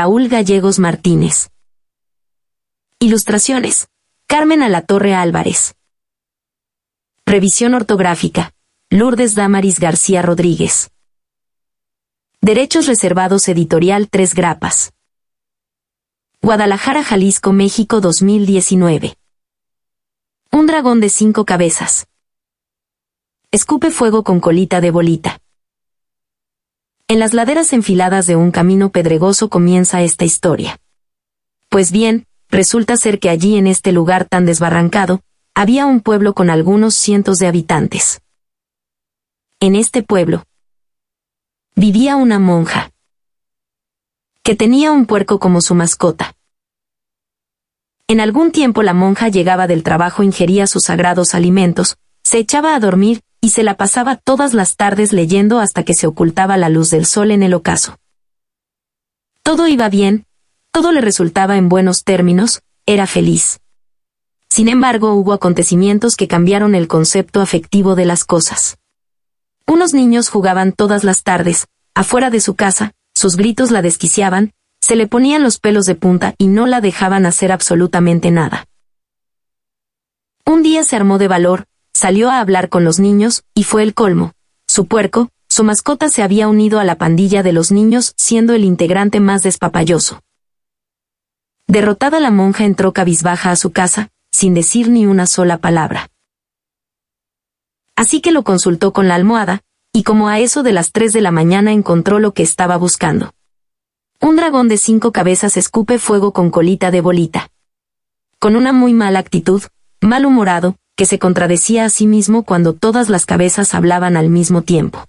Raúl Gallegos Martínez. Ilustraciones. Carmen Alatorre Álvarez. Revisión ortográfica. Lourdes Damaris García Rodríguez. Derechos reservados editorial Tres Grapas. Guadalajara, Jalisco, México 2019. Un dragón de cinco cabezas. Escupe fuego con colita de bolita. En las laderas enfiladas de un camino pedregoso comienza esta historia. Pues bien, resulta ser que allí en este lugar tan desbarrancado, había un pueblo con algunos cientos de habitantes. En este pueblo vivía una monja que tenía un puerco como su mascota. En algún tiempo la monja llegaba del trabajo, ingería sus sagrados alimentos, se echaba a dormir, y se la pasaba todas las tardes leyendo hasta que se ocultaba la luz del sol en el ocaso. Todo iba bien, todo le resultaba en buenos términos, era feliz. Sin embargo, hubo acontecimientos que cambiaron el concepto afectivo de las cosas. Unos niños jugaban todas las tardes, afuera de su casa, sus gritos la desquiciaban, se le ponían los pelos de punta y no la dejaban hacer absolutamente nada. Un día se armó de valor, salió a hablar con los niños, y fue el colmo. Su puerco, su mascota se había unido a la pandilla de los niños, siendo el integrante más despapalloso. Derrotada la monja entró cabizbaja a su casa, sin decir ni una sola palabra. Así que lo consultó con la almohada, y como a eso de las tres de la mañana encontró lo que estaba buscando. Un dragón de cinco cabezas escupe fuego con colita de bolita. Con una muy mala actitud, malhumorado, que se contradecía a sí mismo cuando todas las cabezas hablaban al mismo tiempo.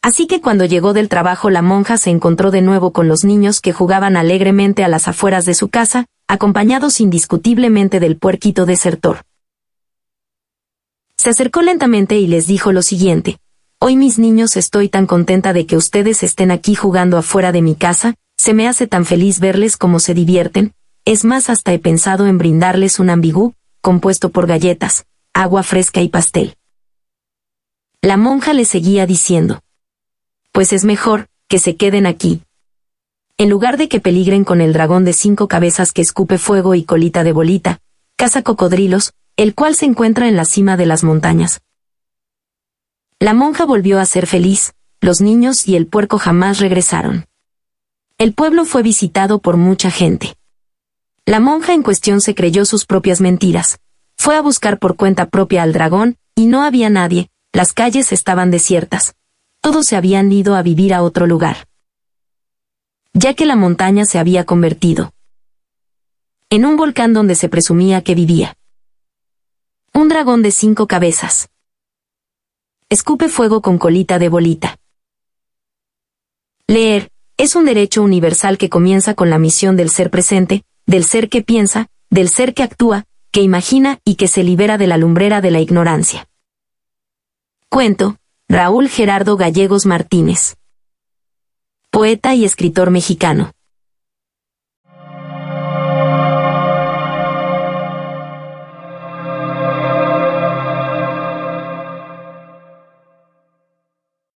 Así que cuando llegó del trabajo la monja se encontró de nuevo con los niños que jugaban alegremente a las afueras de su casa, acompañados indiscutiblemente del puerquito desertor. Se acercó lentamente y les dijo lo siguiente, Hoy mis niños estoy tan contenta de que ustedes estén aquí jugando afuera de mi casa, se me hace tan feliz verles cómo se divierten, es más hasta he pensado en brindarles un ambigú, compuesto por galletas, agua fresca y pastel. La monja le seguía diciendo. Pues es mejor, que se queden aquí. En lugar de que peligren con el dragón de cinco cabezas que escupe fuego y colita de bolita, caza cocodrilos, el cual se encuentra en la cima de las montañas, la monja volvió a ser feliz, los niños y el puerco jamás regresaron. El pueblo fue visitado por mucha gente. La monja en cuestión se creyó sus propias mentiras. Fue a buscar por cuenta propia al dragón, y no había nadie, las calles estaban desiertas. Todos se habían ido a vivir a otro lugar. Ya que la montaña se había convertido en un volcán donde se presumía que vivía. Un dragón de cinco cabezas. Escupe fuego con colita de bolita. Leer, es un derecho universal que comienza con la misión del ser presente, del ser que piensa, del ser que actúa, que imagina y que se libera de la lumbrera de la ignorancia. Cuento, Raúl Gerardo Gallegos Martínez. Poeta y escritor mexicano.